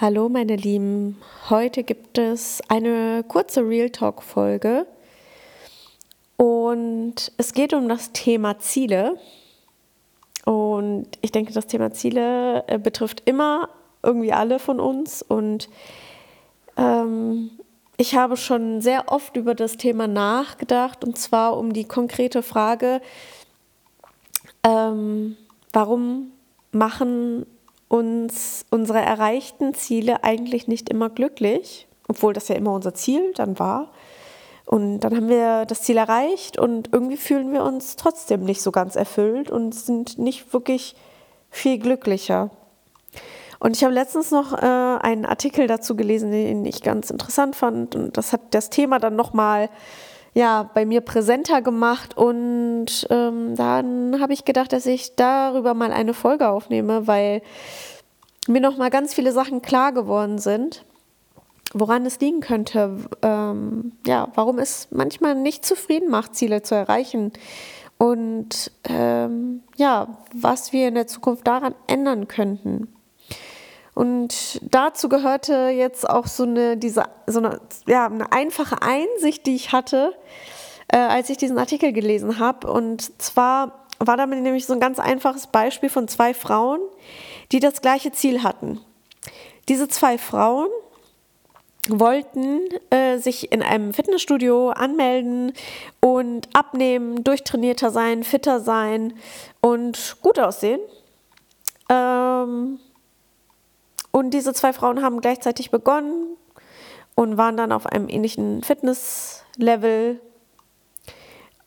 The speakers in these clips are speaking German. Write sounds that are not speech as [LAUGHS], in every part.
Hallo meine Lieben, heute gibt es eine kurze Real Talk Folge. Und es geht um das Thema Ziele. Und ich denke, das Thema Ziele äh, betrifft immer irgendwie alle von uns. Und ähm, ich habe schon sehr oft über das Thema nachgedacht. Und zwar um die konkrete Frage, ähm, warum machen uns unsere erreichten Ziele eigentlich nicht immer glücklich, obwohl das ja immer unser Ziel dann war. Und dann haben wir das Ziel erreicht und irgendwie fühlen wir uns trotzdem nicht so ganz erfüllt und sind nicht wirklich viel glücklicher. Und ich habe letztens noch äh, einen Artikel dazu gelesen, den ich ganz interessant fand. Und das hat das Thema dann nochmal ja, bei mir präsenter gemacht. Und ähm, dann habe ich gedacht, dass ich darüber mal eine Folge aufnehme, weil mir nochmal ganz viele Sachen klar geworden sind woran es liegen könnte, ähm, ja, warum es manchmal nicht zufrieden macht, Ziele zu erreichen und ähm, ja, was wir in der Zukunft daran ändern könnten. Und dazu gehörte jetzt auch so eine, diese, so eine, ja, eine einfache Einsicht, die ich hatte, äh, als ich diesen Artikel gelesen habe. Und zwar war damit nämlich so ein ganz einfaches Beispiel von zwei Frauen, die das gleiche Ziel hatten. Diese zwei Frauen wollten äh, sich in einem Fitnessstudio anmelden und abnehmen, durchtrainierter sein, fitter sein und gut aussehen. Ähm, und diese zwei Frauen haben gleichzeitig begonnen und waren dann auf einem ähnlichen Fitnesslevel,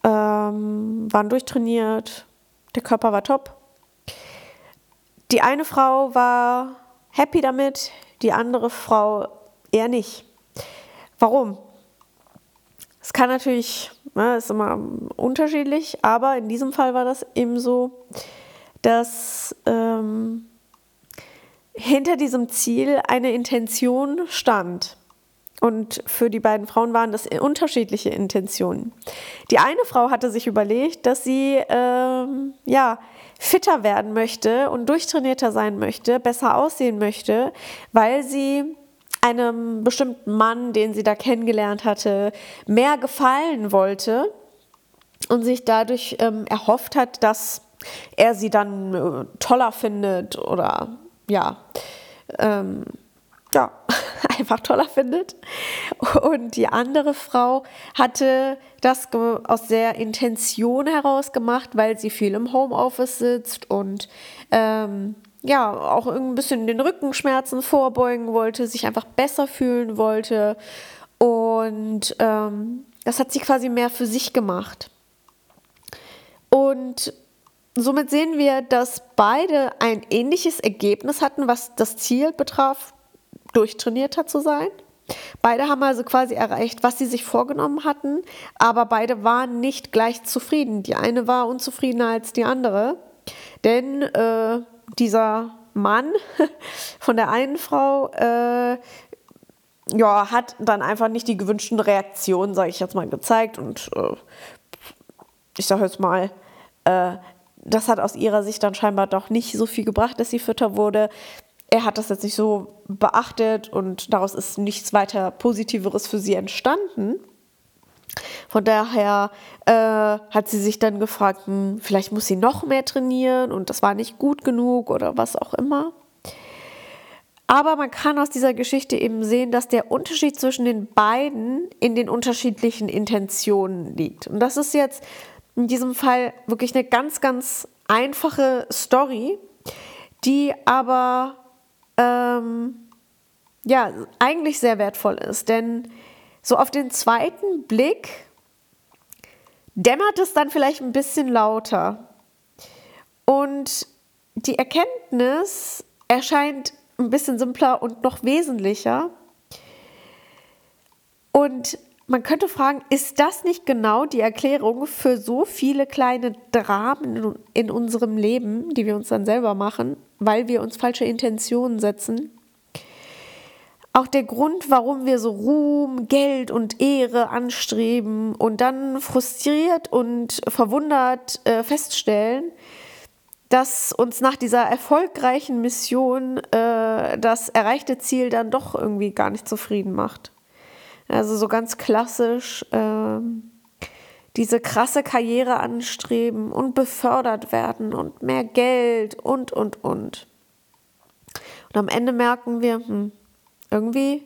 ähm, waren durchtrainiert, der Körper war top. Die eine Frau war happy damit, die andere Frau eher nicht. Warum? Es kann natürlich, ne, ist immer unterschiedlich, aber in diesem Fall war das eben so, dass ähm, hinter diesem Ziel eine Intention stand. Und für die beiden Frauen waren das unterschiedliche Intentionen. Die eine Frau hatte sich überlegt, dass sie ähm, ja, fitter werden möchte und durchtrainierter sein möchte, besser aussehen möchte, weil sie einem bestimmten Mann, den sie da kennengelernt hatte, mehr gefallen wollte und sich dadurch ähm, erhofft hat, dass er sie dann äh, toller findet oder ja, ähm, ja, [LAUGHS] einfach toller findet. Und die andere Frau hatte das aus der Intention heraus gemacht, weil sie viel im Homeoffice sitzt und ähm, ja, auch ein bisschen den Rückenschmerzen vorbeugen wollte, sich einfach besser fühlen wollte. Und ähm, das hat sie quasi mehr für sich gemacht. Und somit sehen wir, dass beide ein ähnliches Ergebnis hatten, was das Ziel betraf, durchtrainierter zu sein. Beide haben also quasi erreicht, was sie sich vorgenommen hatten, aber beide waren nicht gleich zufrieden. Die eine war unzufriedener als die andere, denn äh, dieser Mann [LAUGHS] von der einen Frau äh, ja, hat dann einfach nicht die gewünschten Reaktionen, sage ich jetzt mal, gezeigt. Und äh, ich sage jetzt mal, äh, das hat aus ihrer Sicht dann scheinbar doch nicht so viel gebracht, dass sie Fütter wurde. Er hat das jetzt nicht so beachtet und daraus ist nichts weiter Positiveres für sie entstanden. Von daher äh, hat sie sich dann gefragt, hm, vielleicht muss sie noch mehr trainieren und das war nicht gut genug oder was auch immer. Aber man kann aus dieser Geschichte eben sehen, dass der Unterschied zwischen den beiden in den unterschiedlichen Intentionen liegt. Und das ist jetzt in diesem Fall wirklich eine ganz, ganz einfache Story, die aber ähm, ja eigentlich sehr wertvoll ist. Denn so auf den zweiten Blick dämmert es dann vielleicht ein bisschen lauter. Und die Erkenntnis erscheint ein bisschen simpler und noch wesentlicher. Und man könnte fragen, ist das nicht genau die Erklärung für so viele kleine Dramen in unserem Leben, die wir uns dann selber machen, weil wir uns falsche Intentionen setzen? auch der Grund, warum wir so Ruhm, Geld und Ehre anstreben und dann frustriert und verwundert äh, feststellen, dass uns nach dieser erfolgreichen Mission äh, das erreichte Ziel dann doch irgendwie gar nicht zufrieden macht. Also so ganz klassisch äh, diese krasse Karriere anstreben und befördert werden und mehr Geld und, und, und. Und am Ende merken wir, hm, irgendwie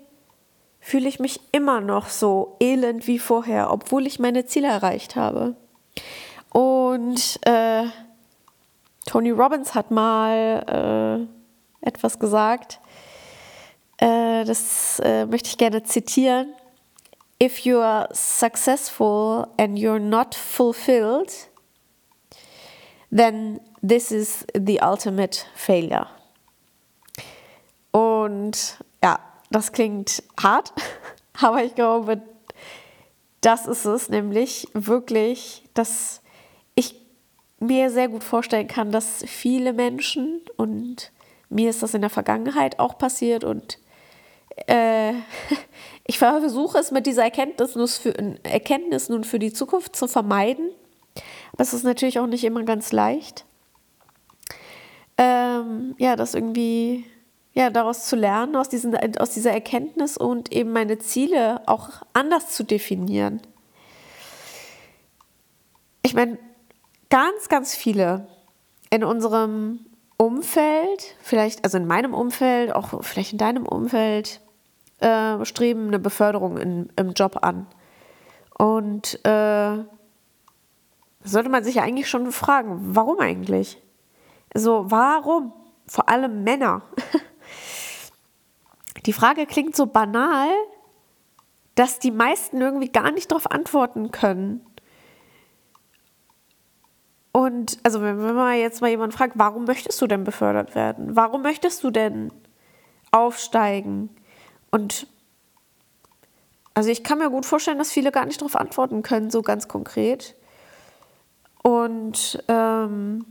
fühle ich mich immer noch so elend wie vorher, obwohl ich meine Ziele erreicht habe. Und äh, Tony Robbins hat mal äh, etwas gesagt, äh, das äh, möchte ich gerne zitieren. If you are successful and you're not fulfilled, then this is the ultimate failure. Und ja, das klingt hart, [LAUGHS] aber ich glaube, das ist es nämlich wirklich, dass mir sehr gut vorstellen kann, dass viele Menschen, und mir ist das in der Vergangenheit auch passiert, und äh, [LAUGHS] ich versuche es mit dieser Erkenntnis, für, Erkenntnis nun für die Zukunft zu vermeiden. Aber es ist natürlich auch nicht immer ganz leicht. Ähm, ja, das irgendwie, ja, daraus zu lernen, aus, diesen, aus dieser Erkenntnis und eben meine Ziele auch anders zu definieren. Ich meine, ganz, ganz viele in unserem Umfeld, vielleicht, also in meinem Umfeld, auch vielleicht in deinem Umfeld, äh, streben eine Beförderung in, im Job an. Und äh, sollte man sich ja eigentlich schon fragen, warum eigentlich? Also warum? Vor allem Männer. [LAUGHS] Die Frage klingt so banal, dass die meisten irgendwie gar nicht darauf antworten können. Und also wenn man jetzt mal jemanden fragt, warum möchtest du denn befördert werden? Warum möchtest du denn aufsteigen? Und also ich kann mir gut vorstellen, dass viele gar nicht darauf antworten können, so ganz konkret. Und ähm,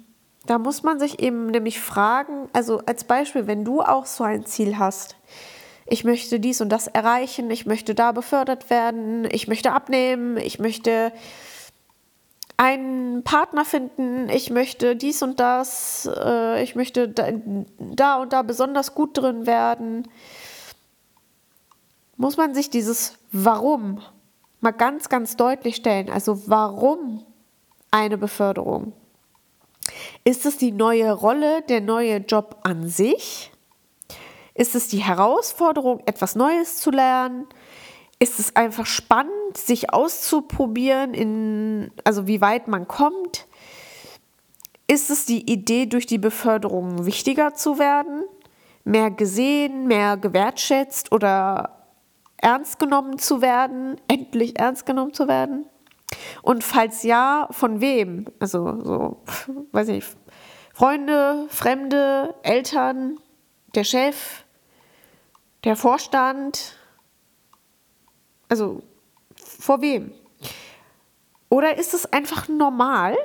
da muss man sich eben nämlich fragen, also als Beispiel, wenn du auch so ein Ziel hast, ich möchte dies und das erreichen, ich möchte da befördert werden, ich möchte abnehmen, ich möchte einen Partner finden, ich möchte dies und das, äh, ich möchte da, da und da besonders gut drin werden, muss man sich dieses Warum mal ganz, ganz deutlich stellen. Also warum eine Beförderung? Ist es die neue Rolle, der neue Job an sich? Ist es die Herausforderung, etwas Neues zu lernen? ist es einfach spannend, sich auszuprobieren, in, also wie weit man kommt. Ist es die Idee, durch die Beförderung wichtiger zu werden, mehr gesehen, mehr gewertschätzt oder ernst genommen zu werden, endlich ernst genommen zu werden? Und falls ja, von wem? Also so, [LAUGHS] weiß ich, Freunde, Fremde, Eltern, der Chef, der Vorstand, also vor wem? Oder ist es einfach normal?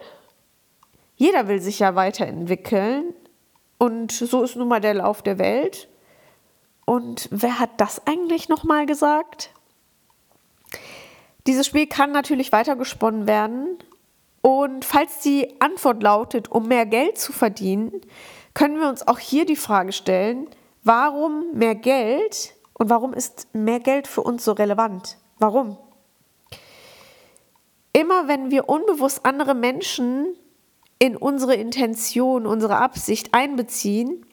Jeder will sich ja weiterentwickeln und so ist nun mal der Lauf der Welt. Und wer hat das eigentlich nochmal gesagt? Dieses Spiel kann natürlich weitergesponnen werden. Und falls die Antwort lautet, um mehr Geld zu verdienen, können wir uns auch hier die Frage stellen, warum mehr Geld und warum ist mehr Geld für uns so relevant? Warum? Immer wenn wir unbewusst andere Menschen in unsere Intention, unsere Absicht einbeziehen,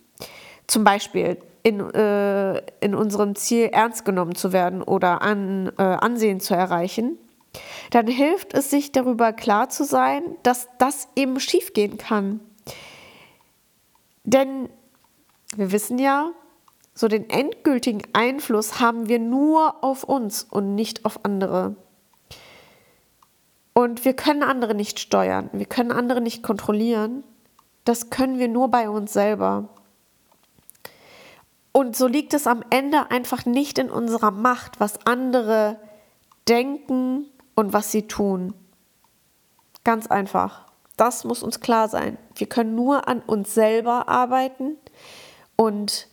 zum Beispiel in, äh, in unserem Ziel ernst genommen zu werden oder an, äh, Ansehen zu erreichen, dann hilft es sich darüber klar zu sein, dass das eben schiefgehen kann. Denn wir wissen ja, so den endgültigen Einfluss haben wir nur auf uns und nicht auf andere. Und wir können andere nicht steuern, wir können andere nicht kontrollieren. Das können wir nur bei uns selber. Und so liegt es am Ende einfach nicht in unserer Macht, was andere denken und was sie tun. Ganz einfach. Das muss uns klar sein. Wir können nur an uns selber arbeiten und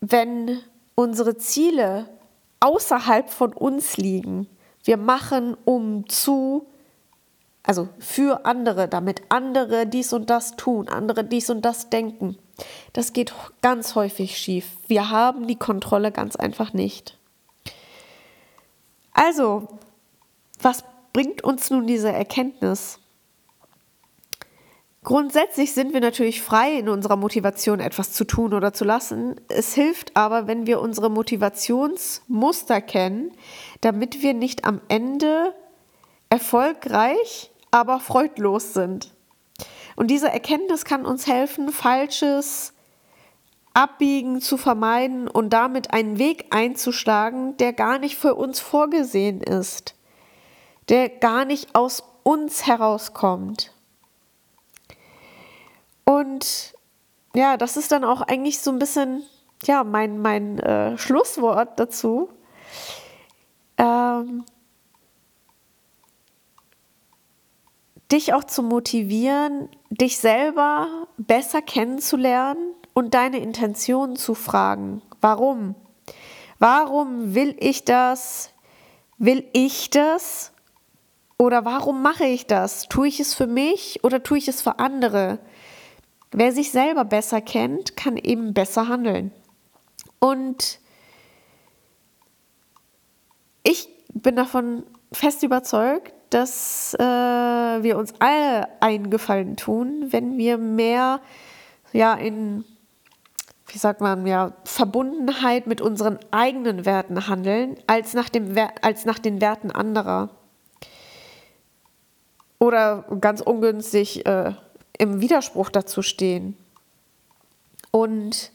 wenn unsere Ziele außerhalb von uns liegen, wir machen um zu also für andere, damit andere dies und das tun, andere dies und das denken. Das geht ganz häufig schief. Wir haben die Kontrolle ganz einfach nicht. Also, was bringt uns nun diese Erkenntnis? Grundsätzlich sind wir natürlich frei in unserer Motivation, etwas zu tun oder zu lassen. Es hilft aber, wenn wir unsere Motivationsmuster kennen, damit wir nicht am Ende erfolgreich, aber freudlos sind. Und diese Erkenntnis kann uns helfen, falsches Abbiegen zu vermeiden und damit einen Weg einzuschlagen, der gar nicht für uns vorgesehen ist, der gar nicht aus uns herauskommt. Und ja, das ist dann auch eigentlich so ein bisschen ja, mein, mein äh, Schlusswort dazu. Ähm, dich auch zu motivieren, dich selber besser kennenzulernen und deine Intentionen zu fragen. Warum? Warum will ich das? Will ich das? Oder warum mache ich das? Tue ich es für mich oder tue ich es für andere? Wer sich selber besser kennt, kann eben besser handeln. Und ich bin davon fest überzeugt, dass äh, wir uns alle einen Gefallen tun, wenn wir mehr ja, in, wie sagt man, ja, Verbundenheit mit unseren eigenen Werten handeln, als nach, dem, als nach den Werten anderer. Oder ganz ungünstig, äh, im Widerspruch dazu stehen. Und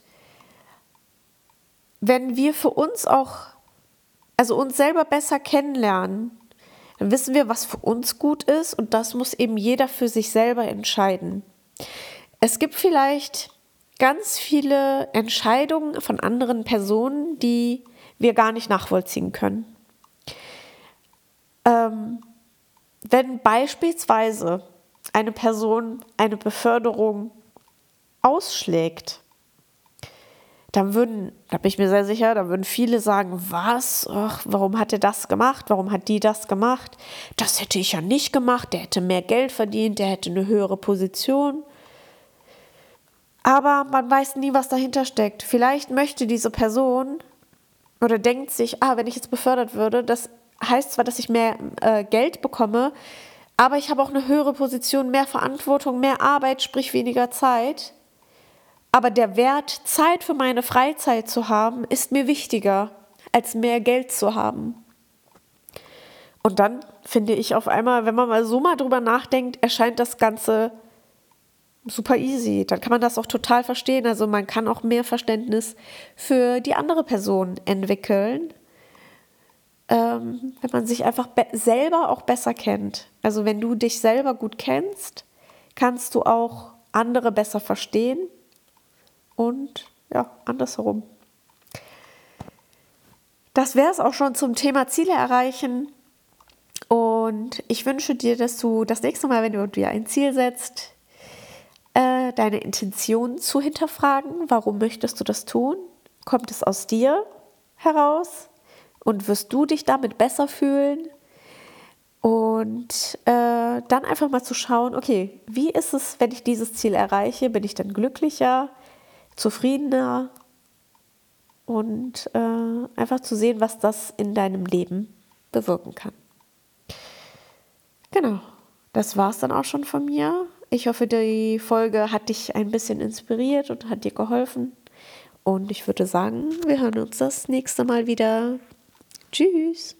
wenn wir für uns auch, also uns selber besser kennenlernen, dann wissen wir, was für uns gut ist und das muss eben jeder für sich selber entscheiden. Es gibt vielleicht ganz viele Entscheidungen von anderen Personen, die wir gar nicht nachvollziehen können. Ähm, wenn beispielsweise eine Person eine Beförderung ausschlägt, dann würden, da bin ich mir sehr sicher, da würden viele sagen, was, Ach, warum hat er das gemacht, warum hat die das gemacht, das hätte ich ja nicht gemacht, der hätte mehr Geld verdient, der hätte eine höhere Position. Aber man weiß nie, was dahinter steckt. Vielleicht möchte diese Person oder denkt sich, ah, wenn ich jetzt befördert würde, das heißt zwar, dass ich mehr äh, Geld bekomme, aber ich habe auch eine höhere Position, mehr Verantwortung, mehr Arbeit, sprich weniger Zeit. Aber der Wert, Zeit für meine Freizeit zu haben, ist mir wichtiger, als mehr Geld zu haben. Und dann finde ich auf einmal, wenn man mal so mal drüber nachdenkt, erscheint das Ganze super easy. Dann kann man das auch total verstehen. Also man kann auch mehr Verständnis für die andere Person entwickeln ähm, wenn man sich einfach selber auch besser kennt. Also wenn du dich selber gut kennst, kannst du auch andere besser verstehen und ja, andersherum. Das wäre es auch schon zum Thema Ziele erreichen. Und ich wünsche dir, dass du das nächste Mal, wenn du dir ein Ziel setzt, äh, deine Intention zu hinterfragen. Warum möchtest du das tun? Kommt es aus dir heraus? und wirst du dich damit besser fühlen. Und äh, dann einfach mal zu schauen, okay, wie ist es, wenn ich dieses Ziel erreiche? Bin ich dann glücklicher, zufriedener? Und äh, einfach zu sehen, was das in deinem Leben bewirken kann. Genau, das war es dann auch schon von mir. Ich hoffe, die Folge hat dich ein bisschen inspiriert und hat dir geholfen. Und ich würde sagen, wir hören uns das nächste Mal wieder. Tschüss.